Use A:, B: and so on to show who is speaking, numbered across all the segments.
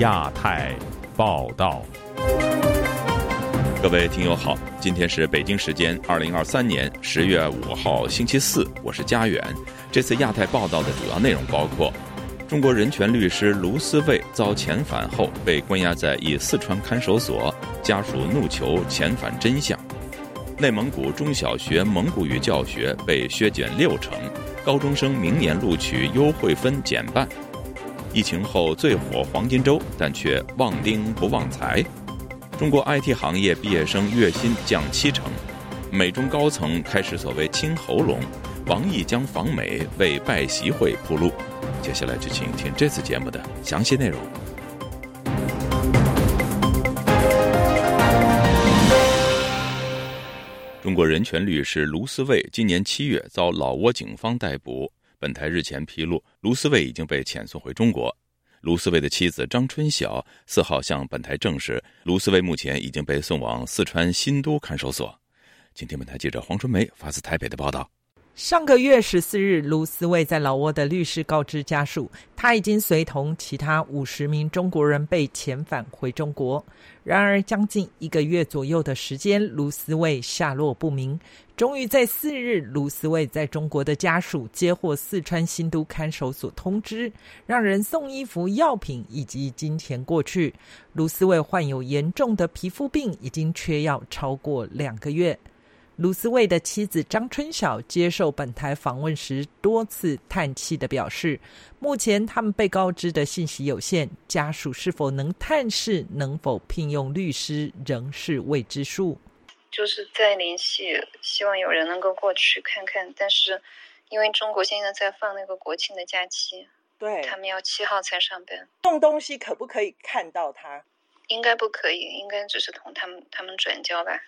A: 亚太报道，各位听友好，今天是北京时间二零二三年十月五号星期四，我是佳远。这次亚太报道的主要内容包括：中国人权律师卢思卫遭遣返后被关押在一四川看守所，家属怒求遣返真相；内蒙古中小学蒙古语教学被削减六成，高中生明年录取优惠分减半。疫情后最火黄金周，但却旺丁不旺财。中国 IT 行业毕业生月薪降七成，美中高层开始所谓清喉咙。王毅将访美为拜习会铺路。接下来就请听这次节目的详细内容。中国人权律师卢思卫今年七月遭老挝警方逮捕。本台日前披露，卢思卫已经被遣送回中国。卢思卫的妻子张春晓四号向本台证实，卢思卫目前已经被送往四川新都看守所。请听本台记者黄春梅发自台北的报道。
B: 上个月十四日，卢思卫在老挝的律师告知家属，他已经随同其他五十名中国人被遣返回中国。然而，将近一个月左右的时间，卢思卫下落不明。终于在四日，卢思卫在中国的家属接获四川新都看守所通知，让人送衣服、药品以及金钱过去。卢思卫患有严重的皮肤病，已经缺药超过两个月。卢思卫的妻子张春晓接受本台访问时，多次叹气的表示，目前他们被告知的信息有限，家属是否能探视、能否聘用律师，仍是未知数。
C: 就是在联系，希望有人能够过去看看，但是因为中国现在在放那个国庆的假期，
B: 对
C: 他们要七号才上班，
B: 送东西可不可以看到他？
C: 应该不可以，应该只是同他们他们转交吧。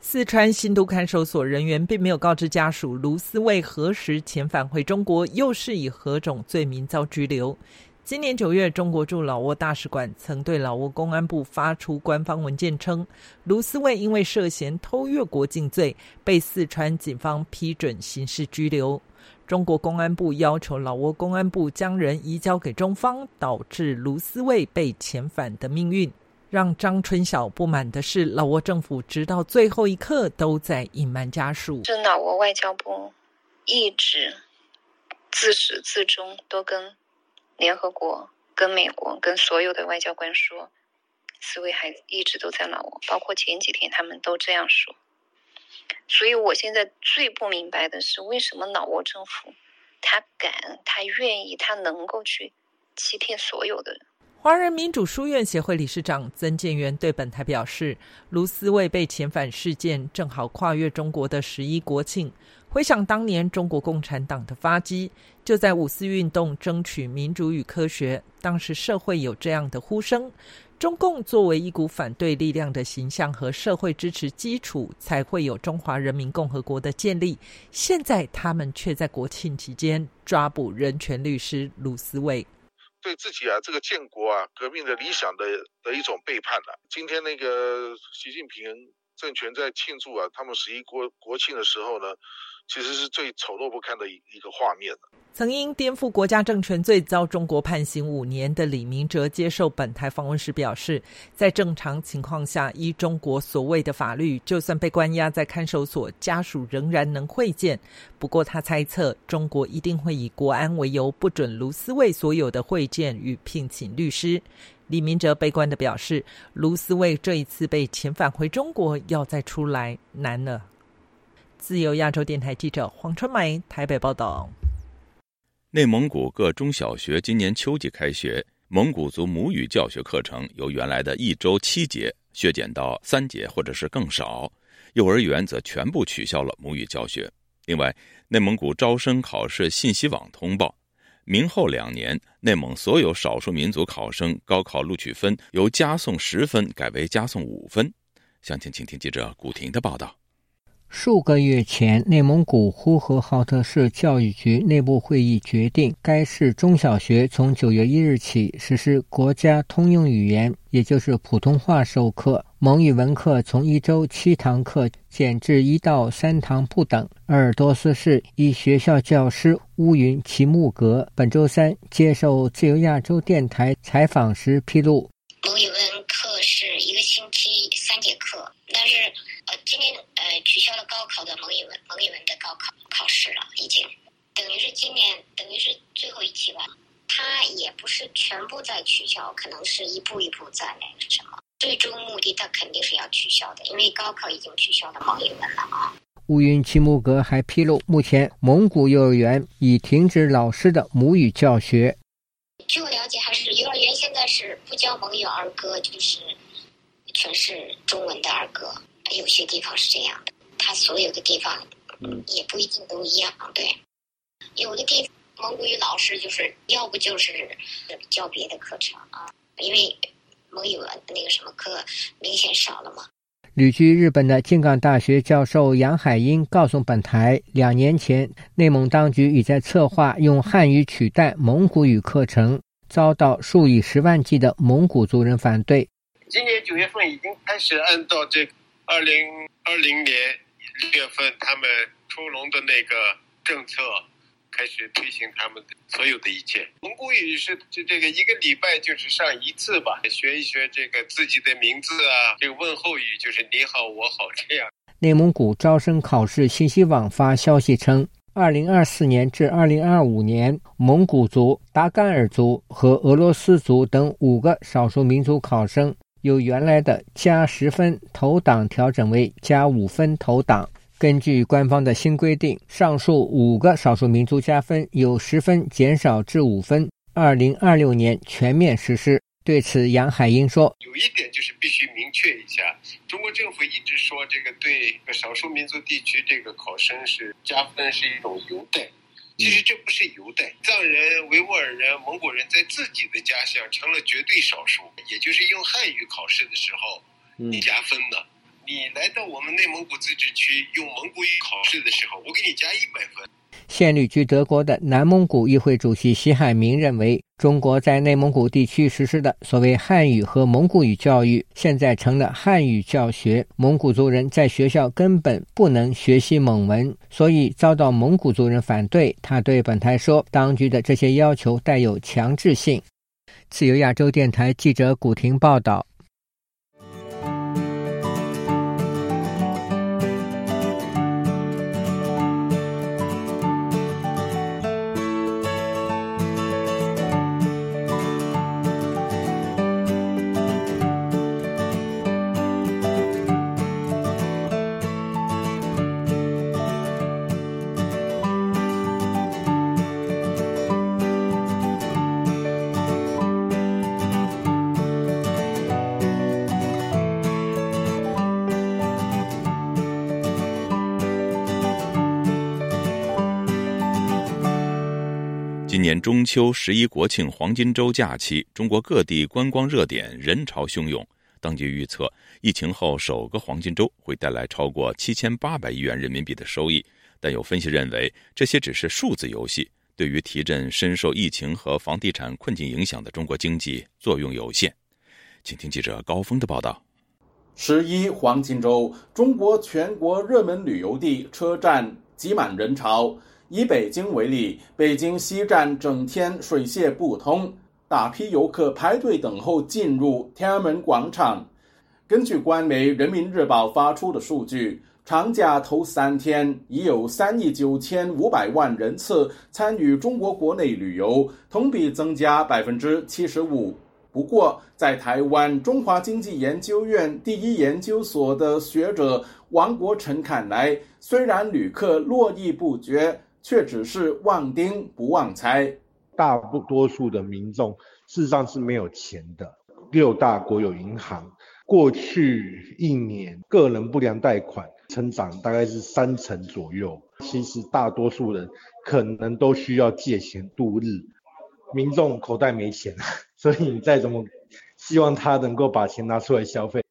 B: 四川新都看守所人员并没有告知家属卢思卫何时遣返回中国，又是以何种罪名遭拘留。今年九月，中国驻老挝大使馆曾对老挝公安部发出官方文件称，卢思卫因为涉嫌偷越国境罪，被四川警方批准刑事拘留。中国公安部要求老挝公安部将人移交给中方，导致卢思卫被遣返的命运。让张春晓不满的是，老挝政府直到最后一刻都在隐瞒家属。
C: 是老挝外交部一直自始至终都跟联合国、跟美国、跟所有的外交官说，思维还一直都在老挝，包括前几天他们都这样说。所以我现在最不明白的是，为什么老挝政府他敢、他愿意、他能够去欺骗所有的人？
B: 华人民主书院协会理事长曾建元对本台表示：“卢思卫被遣返事件正好跨越中国的十一国庆。回想当年中国共产党的发迹，就在五四运动争取民主与科学，当时社会有这样的呼声。中共作为一股反对力量的形象和社会支持基础，才会有中华人民共和国的建立。现在他们却在国庆期间抓捕人权律师卢思卫。”
D: 对自己啊，这个建国啊，革命的理想的的一种背叛了。今天那个习近平政权在庆祝啊，他们十一国国庆的时候呢。其实是最丑陋不堪的一一个画面
B: 曾因颠覆国家政权罪遭中国判刑五年的李明哲接受本台访问时表示，在正常情况下，依中国所谓的法律，就算被关押在看守所，家属仍然能会见。不过他猜测，中国一定会以国安为由，不准卢思卫所有的会见与聘请律师。李明哲悲观的表示，卢思卫这一次被遣返回中国，要再出来难了。自由亚洲电台记者黄春梅台北报道：
A: 内蒙古各中小学今年秋季开学，蒙古族母语教学课程由原来的一周七节削减到三节或者是更少，幼儿园则全部取消了母语教学。另外，内蒙古招生考试信息网通报，明后两年内蒙所有少数民族考生高考录取分由加送十分改为加送五分。详情，请听记者古婷的报道。
E: 数个月前，内蒙古呼和浩特市教育局内部会议决定，该市中小学从九月一日起实施国家通用语言，也就是普通话授课。蒙语文课从一周七堂课减至一到三堂不等。鄂尔多斯市一学校教师乌云齐木格本周三接受自由亚洲电台采访时披露，
F: 蒙语文课是一个星期三节课，但是，今年呃取消了高考的蒙语文蒙语文的高考考试了，已经等于是今年等于是最后一期吧。它也不是全部在取消，可能是一步一步在那个什么。最终目的，它肯定是要取消的，因为高考已经取消了蒙语文了啊。
E: 乌云齐木格还披露，目前蒙古幼儿园已停止老师的母语教学。
F: 据我了解，还是幼儿园现在是不教蒙语儿歌，就是全是中文的儿歌。有些地方是这样的，它所有的地方，嗯，也不一定都一样。对，有的地方。蒙古语老师就是要不就是教别的课程啊，因为蒙语文那个什么课明显少了嘛。
E: 旅居日本的京港大学教授杨海英告诉本台，两年前内蒙当局已在策划用汉语取代蒙古语课程，遭到数以十万计的蒙古族人反对。
G: 今年九月份已经开始按照这二零二零年六月份他们出笼的那个政策。开始推行他们的所有的一切。蒙古语是这这个一个礼拜就是上一次吧，学一学这个自己的名字啊，这个问候语就是你好我好这样。
E: 内蒙古招生考试信息网发消息称，二零二四年至二零二五年，蒙古族、达干尔族和俄罗斯族等五个少数民族考生由原来的加十分投档调整为加五分投档。根据官方的新规定，上述五个少数民族加分由十分减少至五分。二零二六年全面实施。对此，杨海英说：“
G: 有一点就是必须明确一下，中国政府一直说这个对少数民族地区这个考生是加分是一种优待，其实这不是犹太。藏人、维吾尔人、蒙古人在自己的家乡成了绝对少数，也就是用汉语考试的时候，你加分的。”你来到我们内蒙古自治区用蒙古语考试的时候，我给你加一百分。
E: 现旅居德国的南蒙古议会主席西海明认为，中国在内蒙古地区实施的所谓汉语和蒙古语教育，现在成了汉语教学，蒙古族人在学校根本不能学习蒙文，所以遭到蒙古族人反对。他对本台说，当局的这些要求带有强制性。自由亚洲电台记者古婷报道。
A: 秋、十一国庆黄金周假期，中国各地观光热点人潮汹涌。当局预测，疫情后首个黄金周会带来超过七千八百亿元人民币的收益。但有分析认为，这些只是数字游戏，对于提振深受疫情和房地产困境影响的中国经济作用有限。请听记者高峰的报道：
H: 十一黄金周，中国全国热门旅游地车站挤满人潮。以北京为例，北京西站整天水泄不通，大批游客排队等候进入天安门广场。根据官媒《人民日报》发出的数据，长假头三天已有三亿九千五百万人次参与中国国内旅游，同比增加百分之七十五。不过，在台湾中华经济研究院第一研究所的学者王国成看来，虽然旅客络绎不绝。却只是望丁不忘财，
I: 大多数的民众事实上是没有钱的。六大国有银行过去一年个人不良贷款成长大概是三成左右，其实大多数人可能都需要借钱度日，民众口袋没钱，所以你再怎么希望他能够把钱拿出来消费。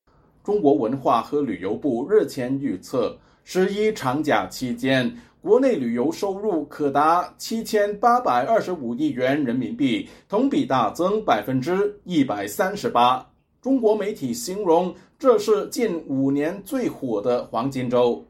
H: 中国文化和旅游部日前预测，十一长假期间。国内旅游收入可达七千八百二十五亿元人民币，同比大增百分之一百三十八。中国媒体形容这是近五年最火的黄金周。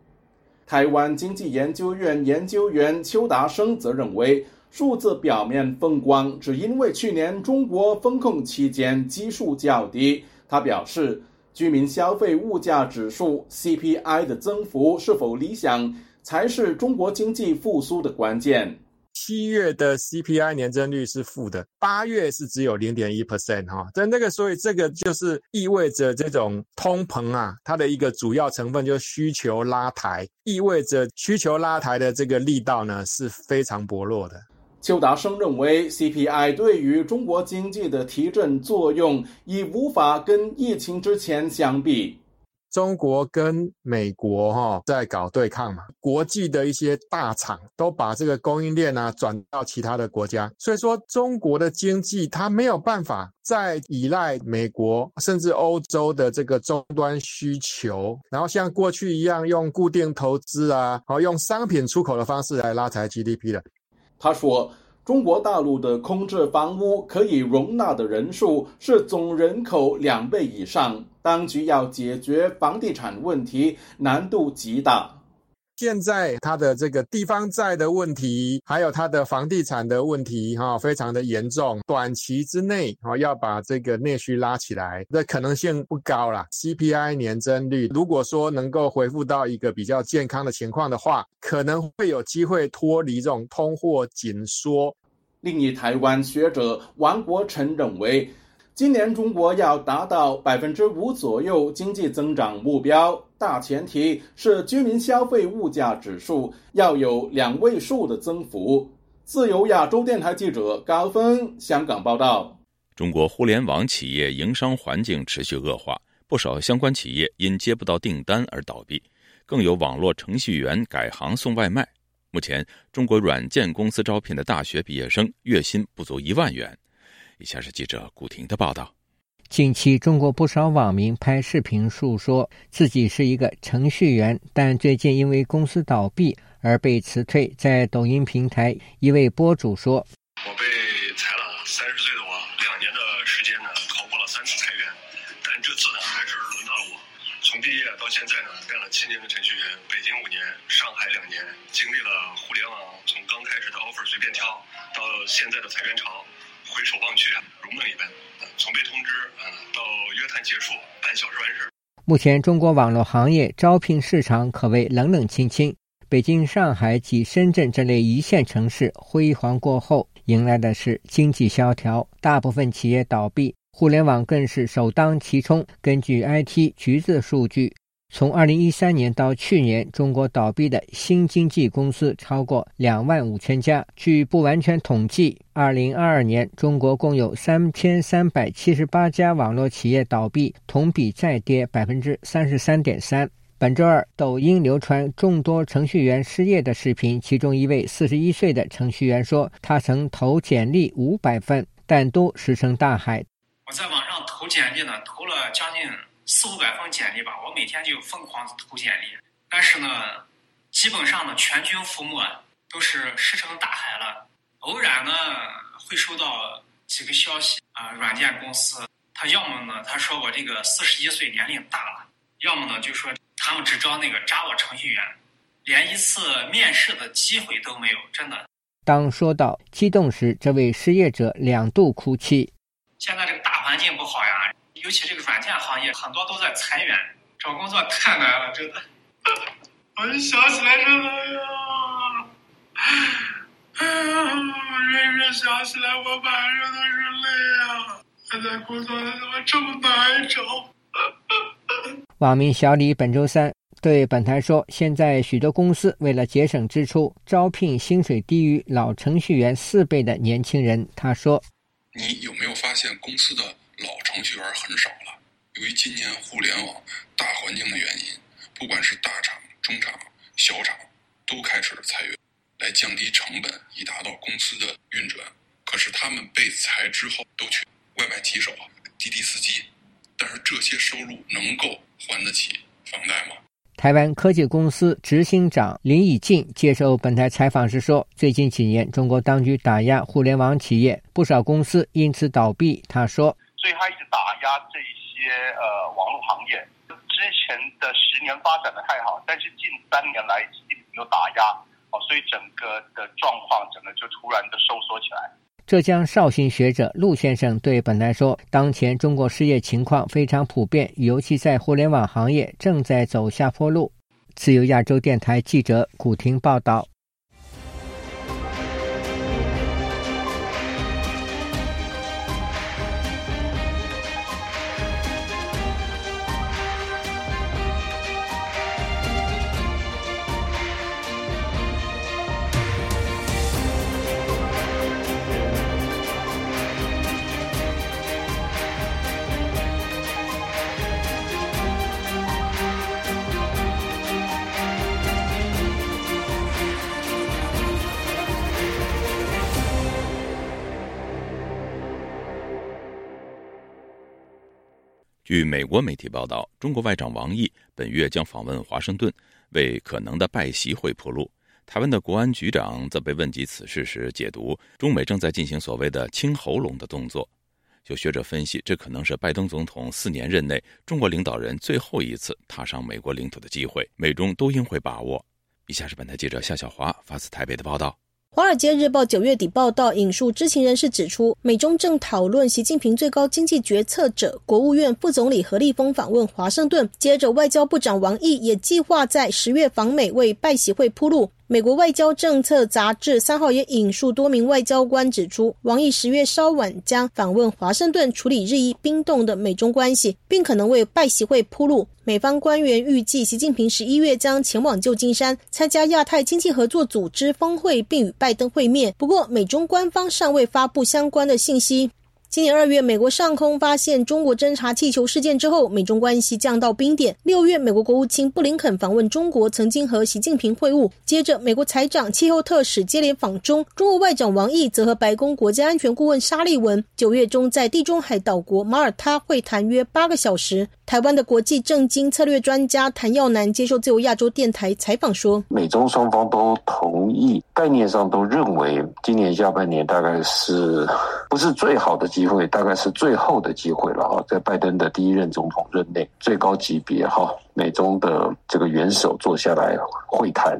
H: 台湾经济研究院研究员邱达生则认为，数字表面风光只因为去年中国封控期间基数较低。他表示，居民消费物价指数 CPI 的增幅是否理想，才是中国经济复苏的关键。
J: 七月的 CPI 年增率是负的，八月是只有零点一 percent 哈，但那个所以这个就是意味着这种通膨啊，它的一个主要成分就是需求拉抬，意味着需求拉抬的这个力道呢是非常薄弱的。
H: 邱达生认为，CPI 对于中国经济的提振作用已无法跟疫情之前相比。
J: 中国跟美国哈在搞对抗嘛，国际的一些大厂都把这个供应链啊转到其他的国家，所以说中国的经济它没有办法再依赖美国甚至欧洲的这个终端需求，然后像过去一样用固定投资啊，好用商品出口的方式来拉抬 GDP 的。
H: 他说。中国大陆的空置房屋可以容纳的人数是总人口两倍以上，当局要解决房地产问题难度极大。
J: 现在它的这个地方债的问题，还有它的房地产的问题，哈，非常的严重。短期之内，哈，要把这个内需拉起来，的可能性不高啦。CPI 年增率如果说能够恢复到一个比较健康的情况的话，可能会有机会脱离这种通货紧缩。
H: 另一台湾学者王国成认为。今年中国要达到百分之五左右经济增长目标，大前提是居民消费物价指数要有两位数的增幅。自由亚洲电台记者高峰香港报道：
A: 中国互联网企业营商环境持续恶化，不少相关企业因接不到订单而倒闭，更有网络程序员改行送外卖。目前，中国软件公司招聘的大学毕业生月薪不足一万元。以下是记者古婷的报道。
E: 近期，中国不少网民拍视频诉说自己是一个程序员，但最近因为公司倒闭而被辞退。在抖音平台，一位博主说：“
K: 我被裁了，三十岁的我，两年的时间呢，逃过了三次裁员，但这次呢，还是轮到了我。从毕业到现在呢，干了七年的程序员，北京五年，上海两年，经历了互联网从刚开始的 offer 随便挑，到现在的裁员潮。”回首望去，如梦一般。从被通知啊到约谈结束，半小时完事。
E: 目前，中国网络行业招聘市场可谓冷冷清清。北京、上海及深圳这类一线城市辉煌过后，迎来的是经济萧条，大部分企业倒闭，互联网更是首当其冲。根据 IT 橘子数据。从二零一三年到去年，中国倒闭的新经济公司超过两万五千家。据不完全统计，二零二二年中国共有三千三百七十八家网络企业倒闭，同比再跌百分之三十三点三。本周二，抖音流传众多程序员失业的视频，其中一位四十一岁的程序员说：“他曾投简历五百份，但都石沉大海。
L: 我在网上投简历呢，投了将近。”四五百封简历吧，我每天就疯狂投简历，但是呢，基本上呢全军覆没，都是石沉大海了。偶然呢会收到几个消息啊，软件公司他要么呢他说我这个四十一岁年龄大了，要么呢就说他们只招那个 Java 程序员，连一次面试的机会都没有，真的。
E: 当说到激动时，这位失业者两度哭泣。
L: 现在这个大环境不好呀。尤其这个软件行业，很多都在裁员，找工作太难了，真的。我一想起来，真的呀，哎呀，人人想起来，我满身都是泪啊！现在工作怎么这么难找？
E: 网民小李本周三对本台说：“现在许多公司为了节省支出，招聘薪水低于老程序员四倍的年轻人。”他说：“
M: 你有没有发现公司的？”老程序员很少了，由于今年互联网大环境的原因，不管是大厂、中厂、小厂，都开始了裁员，来降低成本，以达到公司的运转。可是他们被裁之后，都去外卖骑手、滴滴司机，但是这些收入能够还得起房贷吗？
E: 台湾科技公司执行长林以静接受本台采访时说：“最近几年，中国当局打压互联网企业，不少公司因此倒闭。”他说。
N: 所以他一直打压这些呃网络行业。之前的十年发展的太好，但是近三年来一直有打压，哦，所以整个的状况整个就突然的收缩起来。
E: 浙江绍兴学者陆先生对本台说：“当前中国失业情况非常普遍，尤其在互联网行业正在走下坡路。”自由亚洲电台记者古婷报道。
A: 据美国媒体报道，中国外长王毅本月将访问华盛顿，为可能的拜习会铺路。台湾的国安局长则被问及此事时，解读中美正在进行所谓的清喉咙的动作。有学者分析，这可能是拜登总统四年任内中国领导人最后一次踏上美国领土的机会，美中都应会把握。以下是本台记者夏小华发自台北的报道。
O: 《华尔街日报》九月底报道，引述知情人士指出，美中正讨论习近平最高经济决策者、国务院副总理何立峰访问华盛顿。接着，外交部长王毅也计划在十月访美，为拜习会铺路。美国外交政策杂志三号也引述多名外交官指出，王毅十月稍晚将访问华盛顿，处理日益冰冻的美中关系，并可能为拜习会铺路。美方官员预计，习近平十一月将前往旧金山参加亚太经济合作组织峰会，并与拜登会面。不过，美中官方尚未发布相关的信息。今年二月，美国上空发现中国侦察气球事件之后，美中关系降到冰点。六月，美国国务卿布林肯访问中国，曾经和习近平会晤。接着，美国财长、气候特使接连访中，中国外长王毅则和白宫国家安全顾问沙利文九月中在地中海岛国马耳他会谈约八个小时。台湾的国际政经策略专家谭耀南接受自由亚洲电台采访说：“
P: 美中双方都同意，概念上都认为今年下半年大概是不是最好的机会，大概是最后的机会了哈，在拜登的第一任总统任内，最高级别哈，美中的这个元首坐下来会谈。”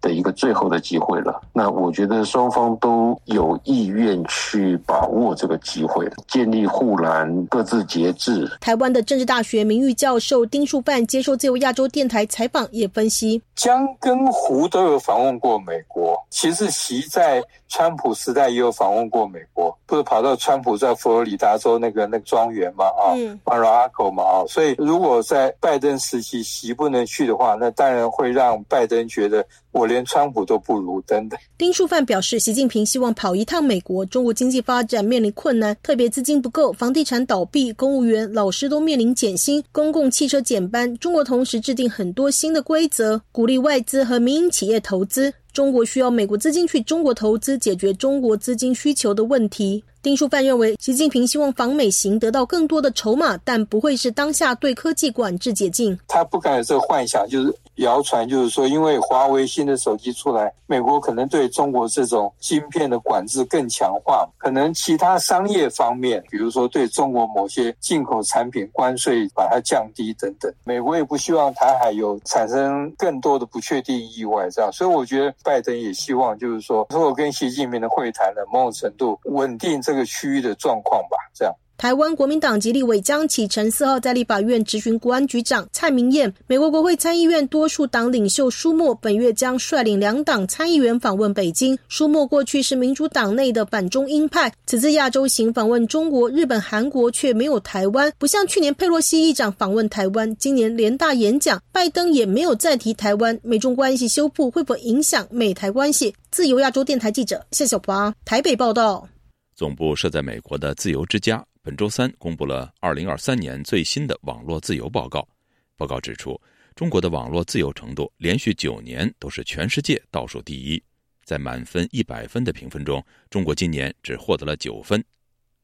P: 的一个最后的机会了。那我觉得双方都有意愿去把握这个机会，建立护栏，各自节制。
O: 台湾的政治大学名誉教授丁树范接受自由亚洲电台采访，也分析：
Q: 江跟胡都有访问过美国，其实习在川普时代也有访问过美国，不是跑到川普在佛罗里达州那个那个庄园嘛？啊，Mar-a-Lago 嘛？啊，所以如果在拜登时期习不能去的话，那当然会让拜登觉得。我连川普都不如等等。
O: 丁树范表示，习近平希望跑一趟美国。中国经济发展面临困难，特别资金不够，房地产倒闭，公务员、老师都面临减薪，公共汽车减班。中国同时制定很多新的规则，鼓励外资和民营企业投资。中国需要美国资金去中国投资，解决中国资金需求的问题。丁树范认为，习近平希望访美行得到更多的筹码，但不会是当下对科技管制解禁。
Q: 他不敢有这个幻想，就是谣传，就是说，因为华为新的手机出来，美国可能对中国这种芯片的管制更强化。可能其他商业方面，比如说对中国某些进口产品关税把它降低等等。美国也不希望台海有产生更多的不确定意外，这样。所以我觉得拜登也希望，就是说，如果跟习近平的会谈呢，某种程度稳定。这个区域的状况吧，这样。
O: 台湾国民党籍立委江启臣四号在立法院质询国安局长蔡明燕。美国国会参议院多数党领袖舒默本月将率领两党参议员访问北京。舒默过去是民主党内的反中鹰派，此次亚洲行访问中国、日本、韩国却没有台湾，不像去年佩洛西议长访问台湾，今年联大演讲，拜登也没有再提台湾。美中关系修复会否影响美台关系？自由亚洲电台记者谢小华台北报道。
A: 总部设在美国的自由之家本周三公布了2023年最新的网络自由报告。报告指出，中国的网络自由程度连续九年都是全世界倒数第一，在满分一百分的评分中，中国今年只获得了九分。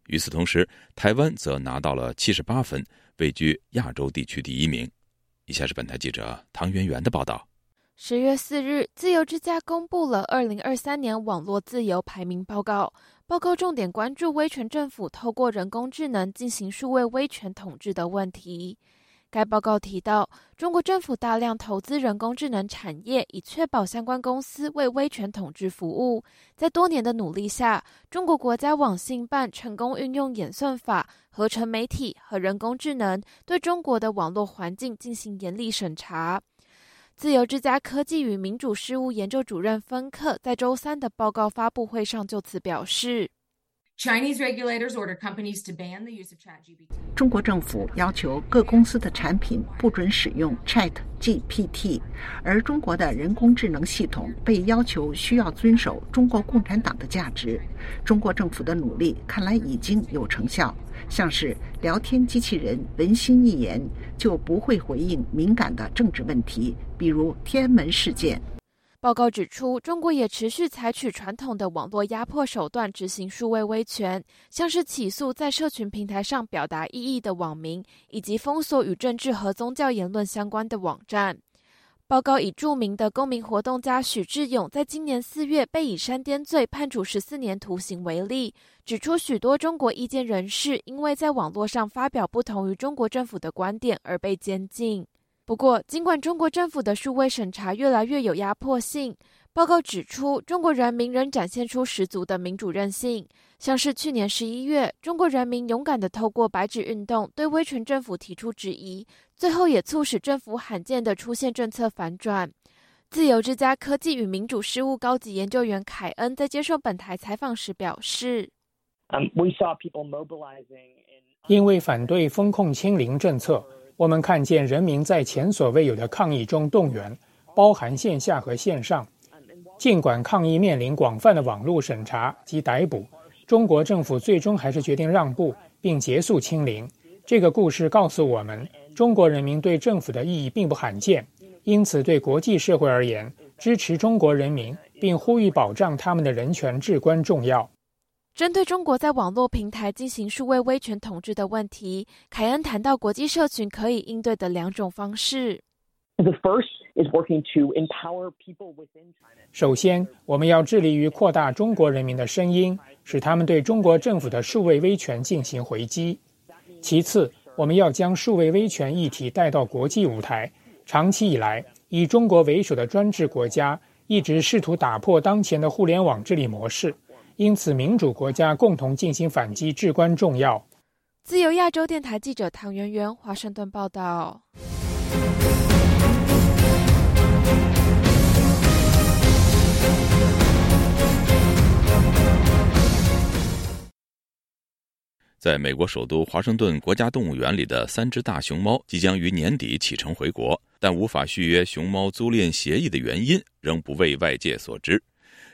A: 与此同时，台湾则拿到了七十八分，位居亚洲地区第一名。以下是本台记者唐媛媛的报道。
R: 十月四日，自由之家公布了二零二三年网络自由排名报告。报告重点关注威权政府透过人工智能进行数位威权统治的问题。该报告提到，中国政府大量投资人工智能产业，以确保相关公司为威权统治服务。在多年的努力下，中国国家网信办成功运用演算法、合成媒体和人工智能，对中国的网络环境进行严厉审查。自由之家科技与民主事务研究主任芬克在周三的报告发布会上就此表示。
S: Chinese regulators ordered companies to ban the use of ChatGPT.
T: 中国政府要求各公司的产品不准使用 ChatGPT，而中国的人工智能系统被要求需要遵守中国共产党的价值。中国政府的努力看来已经有成效，像是聊天机器人文心一言就不会回应敏感的政治问题，比如天安门事件。
R: 报告指出，中国也持续采取传统的网络压迫手段执行数位威权，像是起诉在社群平台上表达异议的网民，以及封锁与政治和宗教言论相关的网站。报告以著名的公民活动家许志勇在今年四月被以煽颠罪判处十四年徒刑为例，指出许多中国意见人士因为在网络上发表不同于中国政府的观点而被监禁。不过，尽管中国政府的数位审查越来越有压迫性，报告指出，中国人民仍展现出十足的民主韧性。像是去年十一月，中国人民勇敢地透过白纸运动对威权政府提出质疑，最后也促使政府罕见的出现政策反转。自由之家科技与民主事务高级研究员凯恩在接受本台采访时表示：“
U: 因为反对风控清零政策。”我们看见人民在前所未有的抗议中动员，包含线下和线上。尽管抗议面临广泛的网络审查及逮捕，中国政府最终还是决定让步并结束清零。这个故事告诉我们，中国人民对政府的意义并不罕见。因此，对国际社会而言，支持中国人民并呼吁保障他们的人权至关重要。
R: 针对中国在网络平台进行数位威权统治的问题，凯恩谈到国际社群可以应对的两种方式。
U: 首先，我们要致力于扩大中国人民的声音，使他们对中国政府的数位威权进行回击。其次，我们要将数位威权议题带到国际舞台。长期以来，以中国为首的专制国家一直试图打破当前的互联网治理模式。因此，民主国家共同进行反击至关重要。
R: 自由亚洲电台记者唐媛媛华盛顿报道。
A: 在美国首都华盛顿国家动物园里的三只大熊猫即将于年底启程回国，但无法续约熊猫租赁协议的原因仍不为外界所知。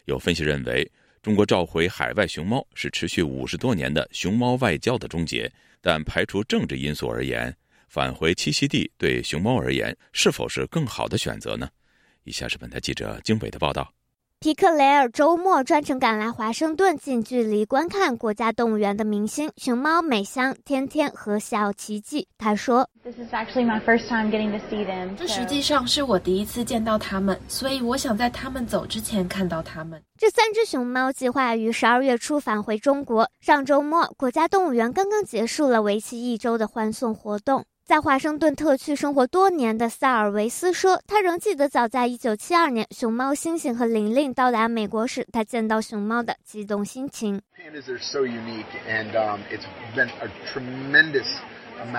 A: 有分析认为。中国召回海外熊猫是持续五十多年的熊猫外交的终结，但排除政治因素而言，返回栖息地对熊猫而言是否是更好的选择呢？以下是本台记者经纬的报道。
V: 皮克雷尔周末专程赶来华盛顿，近距离观看国家动物园的明星熊猫美香、天天和小奇迹。他说：“
W: 这
V: 实际上是我第一次见到他们，所以我想在他们走之前看到他们。”这三只熊猫计划于十二月初返回中国。上周末，国家动物园刚刚结束了为期一周的欢送活动。在华盛顿特区生活多年的萨尔维斯说，他仍记得早在1972年，熊猫星星和玲玲到达美国时，他见到熊猫的激动心情。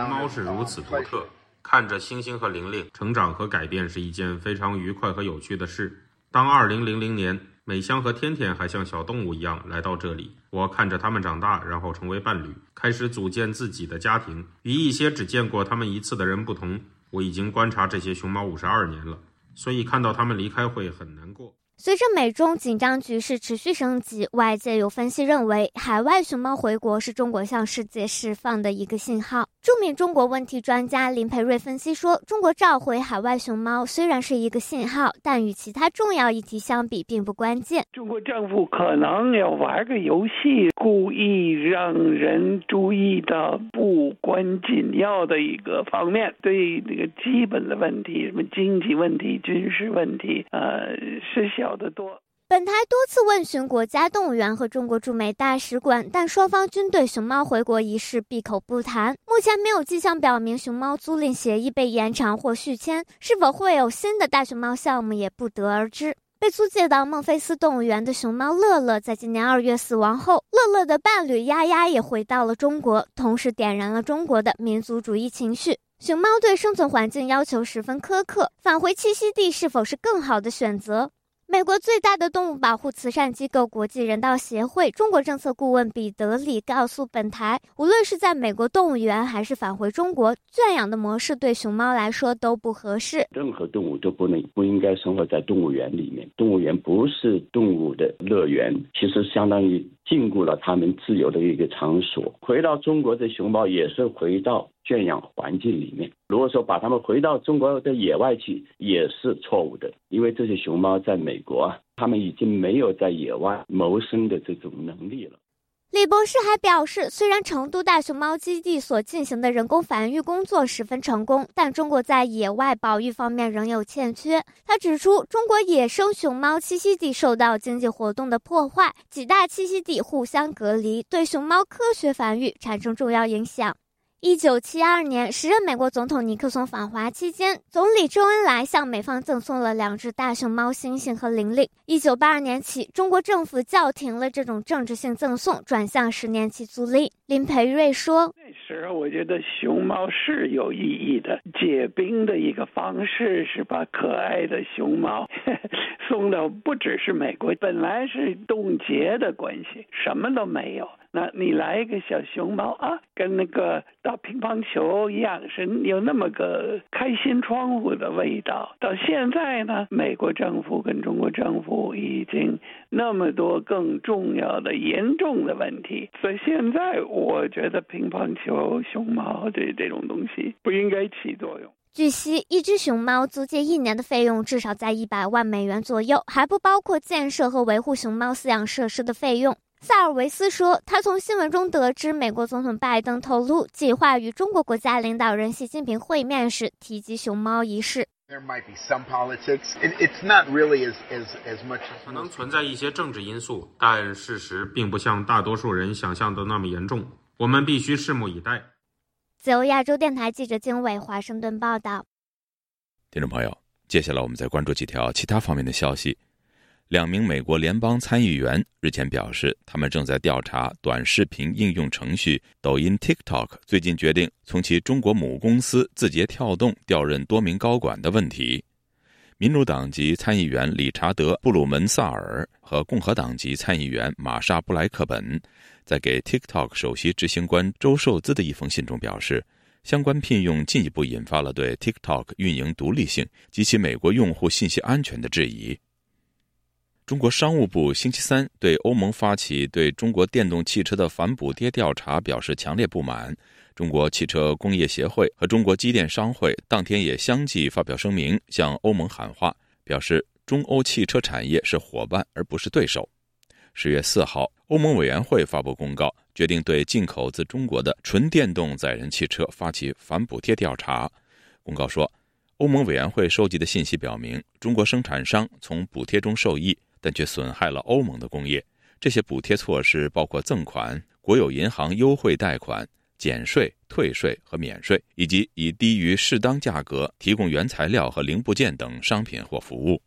X: 猫是如此独特，看着星星和玲玲成长和改变是一件非常愉快和有趣的事。当2000年。美香和天天还像小动物一样来到这里，我看着他们长大，然后成为伴侣，开始组建自己的家庭。与一些只见过他们一次的人不同，我已经观察这些熊猫五十二年了，所以看到他们离开会很难过。
V: 随着美中紧张局势持续升级，外界有分析认为，海外熊猫回国是中国向世界释放的一个信号。著名中国问题专家林培瑞分析说，中国召回海外熊猫虽然是一个信号，但与其他重要议题相比，并不关键。
Y: 中国政府可能要玩个游戏，故意让人注意到不关紧要的一个方面，对这个基本的问题，什么经济问题、军事问题，呃，是小。得多。
V: 本台多次问询国家动物园和中国驻美大使馆，但双方均对熊猫回国一事闭口不谈。目前没有迹象表明熊猫租赁协议被延长或续签，是否会有新的大熊猫项目也不得而知。被租借到孟菲斯动物园的熊猫乐乐，在今年二月死亡后，乐乐的伴侣丫丫也回到了中国，同时点燃了中国的民族主义情绪。熊猫对生存环境要求十分苛刻，返回栖息地是否是更好的选择？美国最大的动物保护慈善机构国际人道协会中国政策顾问彼得里告诉本台，无论是在美国动物园还是返回中国，圈养的模式对熊猫来说都不合适。
Z: 任何动物都不能不应该生活在动物园里面，动物园不是动物的乐园，其实相当于禁锢了它们自由的一个场所。回到中国的熊猫也是回到。圈养环境里面，如果说把它们回到中国的野外去，也是错误的，因为这些熊猫在美国，它们已经没有在野外谋生的这种能力了。
V: 李博士还表示，虽然成都大熊猫基地所进行的人工繁育工作十分成功，但中国在野外保育方面仍有欠缺。他指出，中国野生熊猫栖息地受到经济活动的破坏，几大栖息地互相隔离，对熊猫科学繁育产生重要影响。一九七二年，时任美国总统尼克松访华期间，总理周恩来向美方赠送了两只大熊猫星星和玲玲。一九八二年起，中国政府叫停了这种政治性赠送，转向十年期租赁。林培瑞说：“
Y: 那时候我觉得熊猫是有意义的，解冰的一个方式是把可爱的熊猫 送到不只是美国，本来是冻结的关系，什么都没有。”那你来一个小熊猫啊，跟那个打乒乓球一样，是有那么个开心窗户的味道。到现在呢，美国政府跟中国政府已经那么多更重要的严重的问题，所以现在我觉得乒乓球、熊猫这这种东西不应该起作用。
V: 据悉，一只熊猫租借一年的费用至少在一百万美元左右，还不包括建设和维护熊猫饲养设施的费用。萨尔维斯说，他从新闻中得知，美国总统拜登透露计划与中国国家领导人习近平会面时提及熊猫一事。
X: 可能存在一些政治因素，但事实并不像大多数人想象的那么严重。我们必须拭目以待。
V: 自由亚洲电台记者经纬华盛顿报道。
A: 听众朋友，接下来我们再关注几条其他方面的消息。两名美国联邦参议员日前表示，他们正在调查短视频应用程序抖音 TikTok 最近决定从其中国母公司字节跳动调任多名高管的问题。民主党籍参议员理查德·布鲁门萨尔和共和党籍参议员玛莎·布莱克本在给 TikTok 首席执行官周受资的一封信中表示，相关聘用进一步引发了对 TikTok 运营独立性及其美国用户信息安全的质疑。中国商务部星期三对欧盟发起对中国电动汽车的反补贴调查表示强烈不满。中国汽车工业协会和中国机电商会当天也相继发表声明，向欧盟喊话，表示中欧汽车产业是伙伴而不是对手。十月四号，欧盟委员会发布公告，决定对进口自中国的纯电动载人汽车发起反补贴调查。公告说，欧盟委员会收集的信息表明，中国生产商从补贴中受益。但却损害了欧盟的工业。这些补贴措施包括赠款、国有银行优惠贷款、减税、退税和免税，以及以低于适当价格提供原材料和零部件等商品或服务。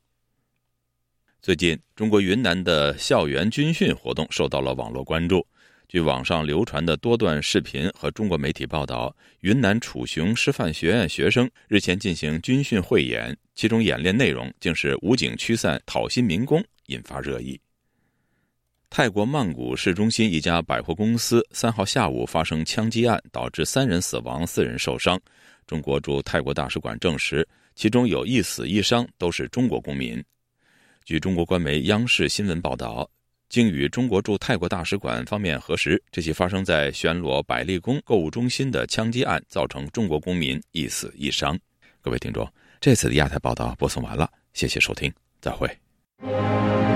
A: 最近，中国云南的校园军训活动受到了网络关注。据网上流传的多段视频和中国媒体报道，云南楚雄师范学院学生日前进行军训汇演，其中演练内容竟是武警驱散讨薪民工。引发热议。泰国曼谷市中心一家百货公司三号下午发生枪击案，导致三人死亡、四人受伤。中国驻泰国大使馆证实，其中有一死一伤都是中国公民。据中国官媒央视新闻报道，经与中国驻泰国大使馆方面核实，这起发生在暹罗百丽宫购物中心的枪击案，造成中国公民一死一伤。各位听众，这次的亚太报道播送完了，谢谢收听，再会。